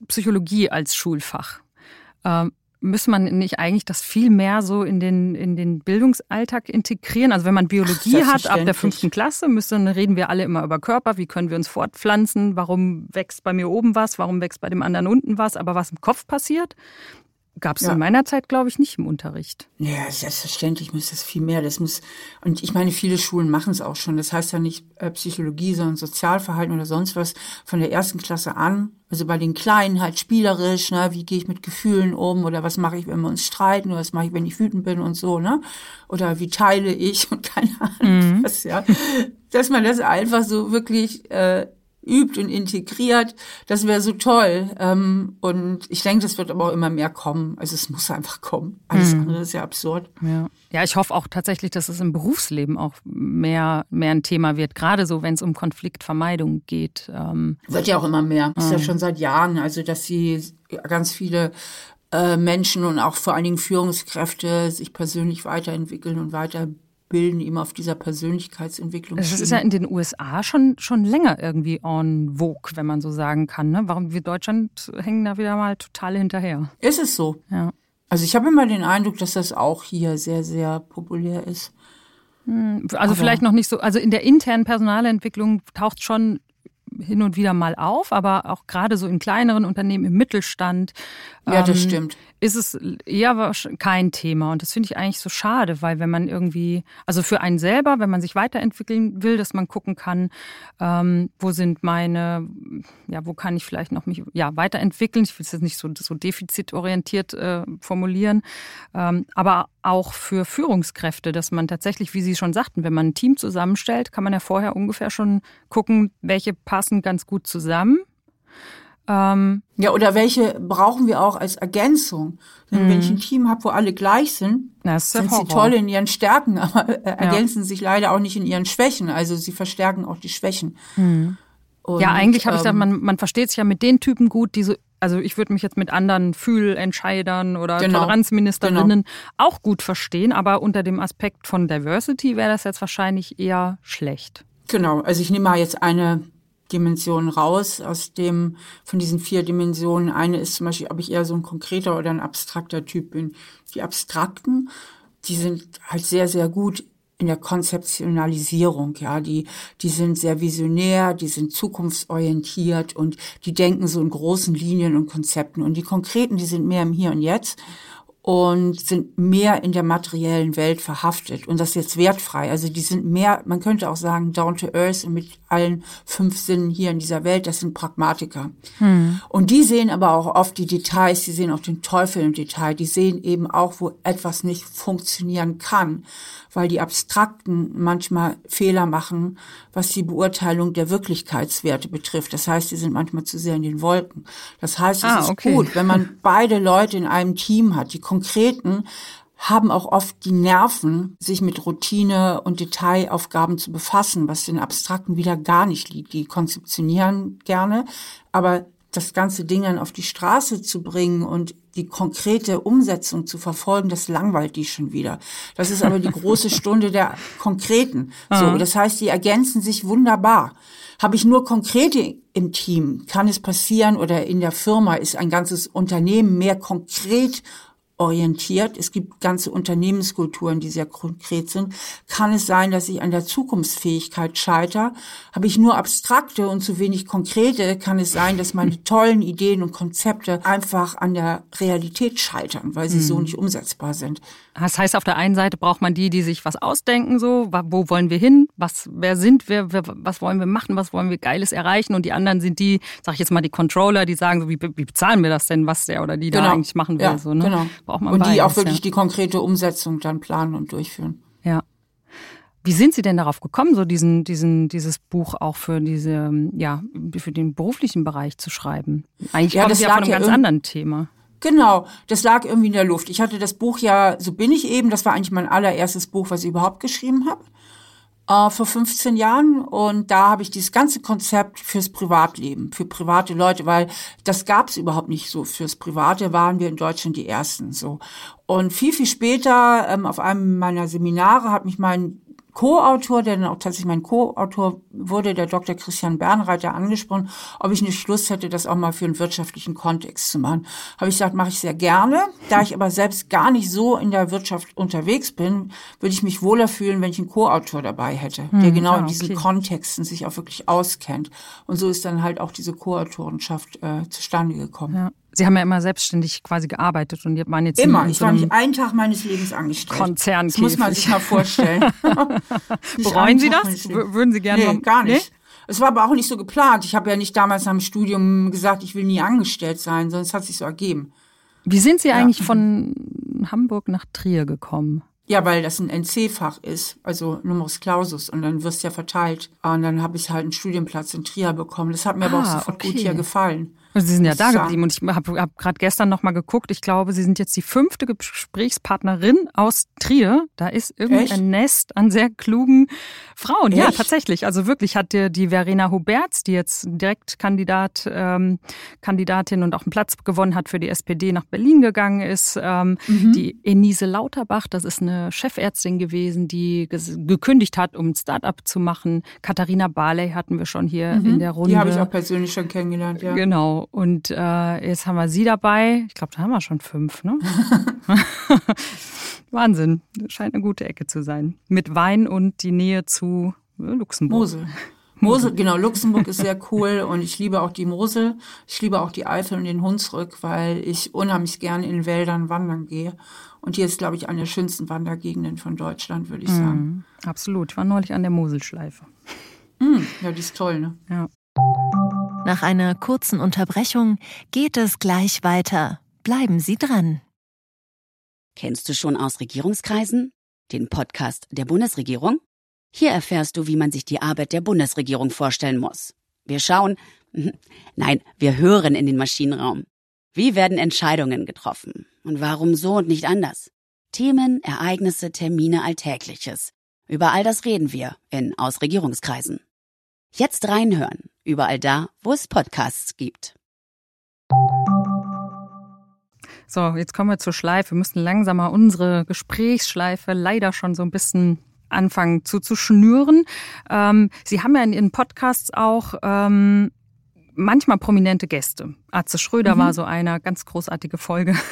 Psychologie als Schulfach. Ähm, Müsste man nicht eigentlich das viel mehr so in den, in den Bildungsalltag integrieren? Also wenn man Biologie hat ab der fünften Klasse, müsste, dann reden wir alle immer über Körper, wie können wir uns fortpflanzen, warum wächst bei mir oben was, warum wächst bei dem anderen unten was, aber was im Kopf passiert, gab es Ja. in meiner Zeit, glaube ich, nicht im Unterricht. Ja, selbstverständlich muss das viel mehr. Das muss, und ich meine, viele Schulen machen es auch schon. Das heißt ja nicht äh, Psychologie, sondern Sozialverhalten oder sonst was von der ersten Klasse an. Also bei den Kleinen halt spielerisch, ne, wie gehe ich mit Gefühlen um oder was mache ich, wenn wir uns streiten oder was mache ich, wenn ich wütend bin und so, ne? Oder wie teile ich und keine Ahnung was, ja. Dass man das einfach so wirklich äh, übt und integriert, das wäre so toll. Ähm, und ich denke, das wird aber auch immer mehr kommen. Also es muss einfach kommen. Alles andere ist ja absurd. Ja. ja, ich hoffe auch tatsächlich, dass es im Berufsleben auch mehr, mehr ein Thema wird, gerade so, wenn es um Konfliktvermeidung geht. Ähm, Wird ja auch immer mehr. Ist ja schon seit Jahren. Also, dass sie ganz viele äh, Menschen und auch vor allen Dingen Führungskräfte sich persönlich weiterentwickeln und weiterbilden, eben auf dieser Persönlichkeitsentwicklung. Das ist ja in den USA schon, schon länger irgendwie en vogue, wenn man so sagen kann. Ne? Warum wir Deutschland hängen da wieder mal total hinterher. ist es so. Ja. Also ich habe immer den Eindruck, dass das auch hier sehr, sehr populär ist. Also vielleicht noch nicht so, also in der internen Personalentwicklung taucht schon hin und wieder mal auf, aber auch gerade so in kleineren Unternehmen im Mittelstand Ja, das ähm, stimmt. Ist es eher kein Thema. Und das finde ich eigentlich so schade, weil wenn man irgendwie, also für einen selber, wenn man sich weiterentwickeln will, dass man gucken kann, ähm, wo sind meine, ja, wo kann ich vielleicht noch mich ja, weiterentwickeln. Ich will es jetzt nicht so, so defizitorientiert äh, formulieren, ähm, aber auch für Führungskräfte, dass man tatsächlich, wie Sie schon sagten, wenn man ein Team zusammenstellt, kann man ja vorher ungefähr schon gucken, welche passen ganz gut zusammen. Ähm, Ja, oder welche brauchen wir auch als Ergänzung? Denn wenn ich ein Team habe, wo alle gleich sind, sind sie toll in ihren Stärken, aber äh, ergänzen sich leider auch nicht in ihren Schwächen. Also sie verstärken auch die Schwächen. Und, ja, eigentlich habe ähm, ich gesagt, man, man versteht sich ja mit den Typen gut, die so also ich würde mich jetzt mit anderen Fühlentscheidern oder genau, Toleranzministerinnen genau. auch gut verstehen, aber unter dem Aspekt von Diversity wäre das jetzt wahrscheinlich eher schlecht. Genau, also ich nehme mal jetzt eine Dimension raus aus dem, von diesen vier Dimensionen. Eine ist zum Beispiel, ob ich eher so ein konkreter oder ein abstrakter Typ bin. Die abstrakten, die sind halt sehr, sehr gut in der Konzeptionalisierung, ja, die, die sind sehr visionär, die sind zukunftsorientiert und die denken so in großen Linien und Konzepten. Und die konkreten, die sind mehr im Hier und Jetzt und sind mehr in der materiellen Welt verhaftet und das jetzt wertfrei. Also die sind mehr, man könnte auch sagen, down to earth und mit allen fünf Sinnen hier in dieser Welt, das sind Pragmatiker. Hm. Und die sehen aber auch oft die Details, die sehen auch den Teufel im Detail, die sehen eben auch, wo etwas nicht funktionieren kann, weil die Abstrakten manchmal Fehler machen, was die Beurteilung der Wirklichkeitswerte betrifft. Das heißt, die sind manchmal zu sehr in den Wolken. Das heißt, es ah, ist okay. gut, wenn man beide Leute in einem Team hat, die Konkreten haben auch oft die Nerven, sich mit Routine und Detailaufgaben zu befassen, was den Abstrakten wieder gar nicht liegt. Die konzeptionieren gerne, aber das ganze Ding dann auf die Straße zu bringen und die konkrete Umsetzung zu verfolgen, das langweilt die schon wieder. Das ist aber die große Stunde der Konkreten. So, das heißt, die ergänzen sich wunderbar. Habe ich nur Konkrete im Team, kann es passieren oder in der Firma ist ein ganzes Unternehmen mehr konkret orientiert. Es gibt ganze Unternehmenskulturen, die sehr konkret sind. Kann es sein, dass ich an der Zukunftsfähigkeit scheiter? Habe ich nur abstrakte und zu wenig konkrete? Kann es sein, dass meine tollen Ideen und Konzepte einfach an der Realität scheitern, weil sie hm. so nicht umsetzbar sind? Das heißt, auf der einen Seite braucht man die, die sich was ausdenken, so, wo wollen wir hin? Was, wer sind wir? Was wollen wir machen? Was wollen wir Geiles erreichen? Und die anderen sind die, sag ich jetzt mal, die Controller, die sagen so, wie, wie bezahlen wir das denn, was der oder die genau. da eigentlich machen will, ja, so, ne? Genau braucht man Und beides, die auch wirklich ja. die konkrete Umsetzung dann planen und durchführen. Ja. Wie sind Sie denn darauf gekommen, so diesen, diesen, dieses Buch auch für diese, ja, für den beruflichen Bereich zu schreiben? Eigentlich ja, kommt das ja von einem ganz anderen Thema. Genau, das lag irgendwie in der Luft. Ich hatte das Buch ja, so bin ich eben, das war eigentlich mein allererstes Buch, was ich überhaupt geschrieben habe äh, vor 15 Jahren und da habe ich dieses ganze Konzept fürs Privatleben, für private Leute, weil das gab es überhaupt nicht so. Fürs Private waren wir in Deutschland die Ersten so. Und viel, viel später ähm, auf einem meiner Seminare hat mich mein Co-Autor, der dann auch tatsächlich mein Co-Autor wurde, der Dr. Christian Bernreiter, angesprochen, ob ich nicht Schluss hätte, das auch mal für einen wirtschaftlichen Kontext zu machen. Habe ich gesagt, mache ich sehr gerne. Da ich aber selbst gar nicht so in der Wirtschaft unterwegs bin, würde ich mich wohler fühlen, wenn ich einen Co-Autor dabei hätte, hm, der genau ah, in diesen okay. Kontexten sich auch wirklich auskennt. Und so ist dann halt auch diese Co-Autorenschaft äh, zustande gekommen. Ja. Sie haben ja immer selbstständig quasi gearbeitet und waren jetzt immer. Ich war nicht einen Tag meines Lebens angestellt. Konzern. Das muss man sich mal vorstellen. Bereuen Sie das? Würden Sie gerne? Nee, gar nicht. Nee? Es war aber auch nicht so geplant. Ich habe ja nicht damals nach dem Studium gesagt, ich will nie angestellt sein, sondern es hat sich so ergeben. Wie sind Sie ja. eigentlich von Hamburg nach Trier gekommen? Ja, weil das ein NC-Fach ist, also Numerus Clausus, und dann wirst du ja verteilt. Und dann habe ich halt einen Studienplatz in Trier bekommen. Das hat mir ah, aber auch ah, sofort okay. gut hier gefallen. Sie sind ja da geblieben und ich habe hab gerade gestern noch mal geguckt. Ich glaube, Sie sind jetzt die fünfte Gesprächspartnerin aus Trier. Da ist irgendwie Echt? ein Nest an sehr klugen Frauen. Echt? Ja, tatsächlich. Also wirklich hat die, die Verena Huberts, die jetzt Direktkandidat, ähm, Kandidatin und auch einen Platz gewonnen hat für die SPD, nach Berlin gegangen ist. Ähm, mhm. Die Enise Lauterbach, das ist eine Chefärztin gewesen, die gekündigt hat, um ein Start-up zu machen. Katharina Barley hatten wir schon hier mhm. in der Runde. Die habe ich auch persönlich schon kennengelernt, ja. Genau. Und äh, jetzt haben wir sie dabei. Ich glaube, da haben wir schon fünf, ne? Wahnsinn. Scheint eine gute Ecke zu sein. Mit Wein und die Nähe zu äh, Luxemburg. Mosel. Mosel, genau, Luxemburg ist sehr cool und ich liebe auch die Mosel. Ich liebe auch die Eifel und den Hunsrück, weil ich unheimlich gerne in Wäldern wandern gehe. Und hier ist, glaube ich, eine der schönsten Wandergegenden von Deutschland, würde ich sagen. Mm, absolut. Ich war neulich an der Moselschleife. Mm, ja, die ist toll, ne? Ja. Nach einer kurzen Unterbrechung geht es gleich weiter. Bleiben Sie dran. Kennst du schon aus Regierungskreisen? Den Podcast der Bundesregierung? Hier erfährst du, wie man sich die Arbeit der Bundesregierung vorstellen muss. Wir schauen, nein, wir hören in den Maschinenraum. Wie werden Entscheidungen getroffen? Und warum so und nicht anders? Themen, Ereignisse, Termine, Alltägliches. Über all das reden wir in Aus Regierungskreisen. Jetzt reinhören überall da, wo es Podcasts gibt. So, jetzt kommen wir zur Schleife. Wir müssen langsam mal unsere Gesprächsschleife leider schon so ein bisschen anfangen zuzuschnüren. Ähm, Sie haben ja in Ihren Podcasts auch ähm, manchmal prominente Gäste. Atze Schröder mhm. war so einer, ganz großartige Folge.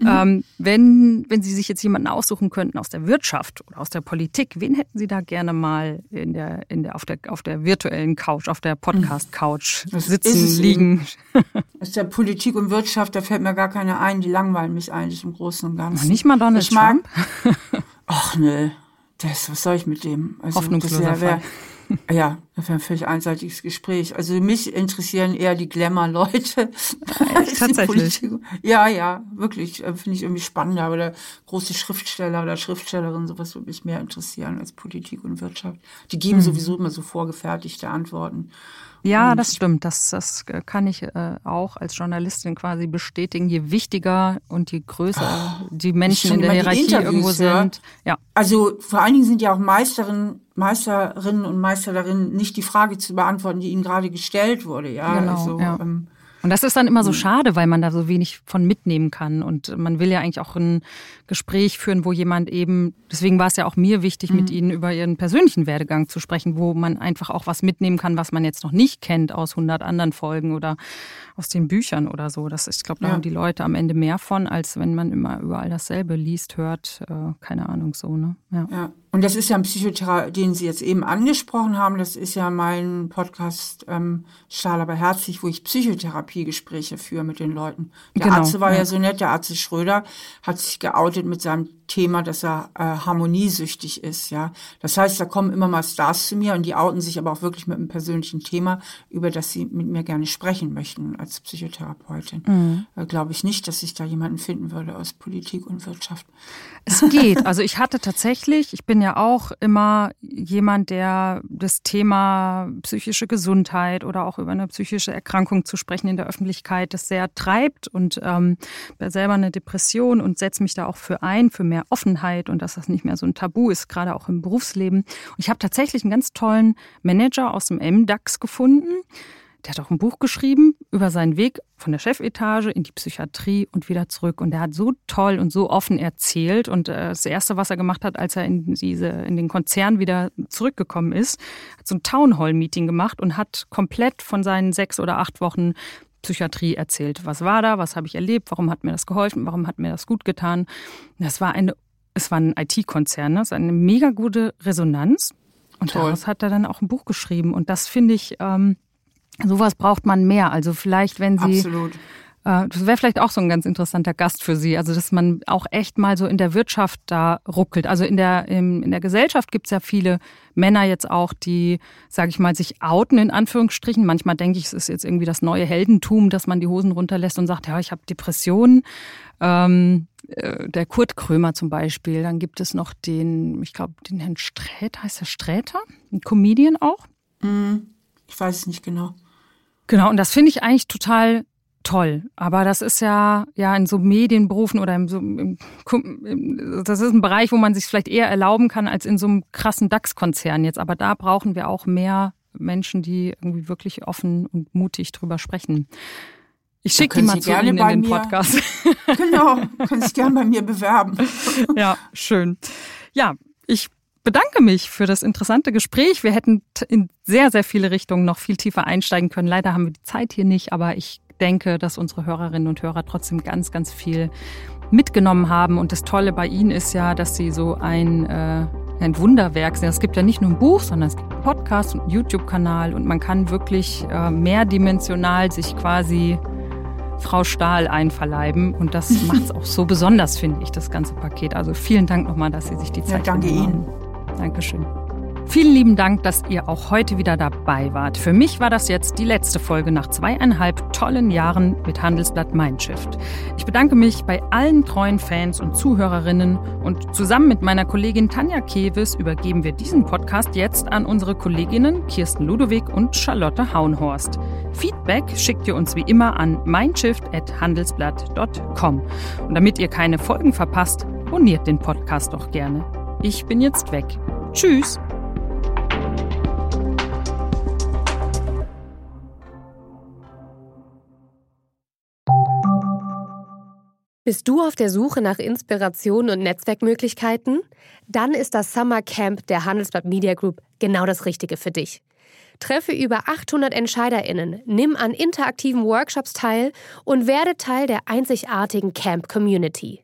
Mhm. Ähm, wenn, wenn Sie sich jetzt jemanden aussuchen könnten aus der Wirtschaft oder aus der Politik, wen hätten Sie da gerne mal in der, in der, auf, der, auf der virtuellen Couch, auf der Podcast-Couch mhm. sitzen, liegen? Aus der Politik und Wirtschaft, da fällt mir gar keine ein, die langweilen mich eigentlich im Großen und Ganzen. Nicht mal Donald Trump? Ach nö, das, was soll ich mit dem? Also, Hoffnungsloser das wär, wär, ja, das wäre ein völlig einseitiges Gespräch. Also mich interessieren eher die Glamour-Leute. Tatsächlich. Ja, ja, wirklich. Äh, finde ich irgendwie spannender. Oder große Schriftsteller oder Schriftstellerinnen, sowas würde mich mehr interessieren als Politik und Wirtschaft. Die geben mhm. sowieso immer so vorgefertigte Antworten. Ja, und das stimmt. Das, das kann ich äh, auch als Journalistin quasi bestätigen. Je wichtiger und je größer oh, die Menschen in der Hierarchie irgendwo sind. Ja. Also vor allen Dingen sind ja auch Meisterinnen, Meisterinnen und Meister darin, nicht die Frage zu beantworten, die ihnen gerade gestellt wurde. Ja, genau, also, ja. Ähm, und das ist dann immer so hm. schade, weil man da so wenig von mitnehmen kann. Und man will ja eigentlich auch ein Gespräch führen, wo jemand eben, deswegen war es ja auch mir wichtig, mhm. mit Ihnen über Ihren persönlichen Werdegang zu sprechen, wo man einfach auch was mitnehmen kann, was man jetzt noch nicht kennt aus 100 anderen Folgen oder aus den Büchern oder so. Das ist, ich glaube, da ja. haben die Leute am Ende mehr von, als wenn man immer überall dasselbe liest, hört, äh, keine Ahnung so. Ne? Ja. ja. Und das ist ja ein Psychotherapie, den Sie jetzt eben angesprochen haben. Das ist ja mein Podcast ähm, Stahl aber herzlich, wo ich Psychotherapiegespräche führe mit den Leuten. Der genau, Arzt war ja. ja so nett, der Arzt Schröder hat sich geoutet mit seinem Thema, dass er äh, harmoniesüchtig ist, ja. Das heißt, da kommen immer mal Stars zu mir und die outen sich aber auch wirklich mit einem persönlichen Thema, über das sie mit mir gerne sprechen möchten als Psychotherapeutin. Mhm. Äh, Glaube ich nicht, dass ich da jemanden finden würde aus Politik und Wirtschaft. Es geht. Also ich hatte tatsächlich, ich bin ja auch immer jemand, der das Thema psychische Gesundheit oder auch über eine psychische Erkrankung zu sprechen in der Öffentlichkeit, das sehr treibt und ähm, selber eine Depression und setze mich da auch für ein, für mehr Offenheit und dass das nicht mehr so ein Tabu ist, gerade auch im Berufsleben. Und ich habe tatsächlich einen ganz tollen Manager aus dem MDAX gefunden. Der hat auch ein Buch geschrieben über seinen Weg von der Chefetage in die Psychiatrie und wieder zurück. Und der hat so toll und so offen erzählt. Und äh, das Erste, was er gemacht hat, als er in, diese, in den Konzern wieder zurückgekommen ist, hat so ein Townhall-Meeting gemacht und hat komplett von seinen sechs oder acht Wochen Psychiatrie erzählt. Was war da? Was habe ich erlebt? Warum hat mir das geholfen? Warum hat mir das gut getan? Das war eine, es war ein IT-Konzern, das ne? war eine mega gute Resonanz. Und Toll. daraus hat er dann auch ein Buch geschrieben. Und das finde ich, ähm, sowas braucht man mehr. Also vielleicht, wenn Sie Absolut. Äh, das wäre vielleicht auch so ein ganz interessanter Gast für Sie. Also, dass man auch echt mal so in der Wirtschaft da ruckelt. Also in der, in der Gesellschaft gibt es ja viele Männer jetzt auch, die, sage ich mal, sich outen in Anführungsstrichen. Manchmal denke ich, es ist jetzt irgendwie das neue Heldentum, dass man die Hosen runterlässt und sagt, ja, ich habe Depressionen. Ähm, äh, der Kurt Krömer zum Beispiel. Dann gibt es noch den, ich glaube, den Herrn Sträter, heißt der Sträter? Ein Comedian auch? Mm, ich weiß es nicht genau. Genau, und das finde ich eigentlich total toll. Aber das ist ja, ja in so Medienberufen oder im, so, im, das ist ein Bereich, wo man sich vielleicht eher erlauben kann als in so einem krassen DAX-Konzern jetzt. Aber da brauchen wir auch mehr Menschen, die irgendwie wirklich offen und mutig drüber sprechen. Ich schicke die mal zu Ihnen in den mir, Podcast. Genau, können sich gerne bei mir bewerben. Ja, schön. Ja, ich bedanke mich für das interessante Gespräch. Wir hätten in sehr, sehr viele Richtungen noch viel tiefer einsteigen können. Leider haben wir die Zeit hier nicht, aber ich denke, dass unsere Hörerinnen und Hörer trotzdem ganz, ganz viel mitgenommen haben. Und das Tolle bei Ihnen ist ja, dass Sie so ein, äh, ein Wunderwerk sind. Es gibt ja nicht nur ein Buch, sondern es gibt einen Podcast und einen YouTube-Kanal und man kann wirklich äh, mehrdimensional sich quasi Frau Stahl einverleiben. Und das macht es auch so besonders, finde ich, das ganze Paket. Also vielen Dank nochmal, dass Sie sich die Zeit ja, danke Ihnen. Dankeschön. Vielen lieben Dank, dass ihr auch heute wieder dabei wart. Für mich war das jetzt die letzte Folge nach zweieinhalb tollen Jahren mit Handelsblatt Mindshift. Ich bedanke mich bei allen treuen Fans und Zuhörerinnen und zusammen mit meiner Kollegin Tanja Kewes übergeben wir diesen Podcast jetzt an unsere Kolleginnen Kirsten Ludowig und Charlotte Haunhorst. Feedback schickt ihr uns wie immer an mindshift.handelsblatt.com. Und damit ihr keine Folgen verpasst, abonniert den Podcast doch gerne. Ich bin jetzt weg. Tschüss! Bist du auf der Suche nach Inspiration und Netzwerkmöglichkeiten? Dann ist das Summer Camp der Handelsblatt Media Group genau das Richtige für dich. Treffe über 800 EntscheiderInnen, nimm an interaktiven Workshops teil und werde Teil der einzigartigen Camp Community.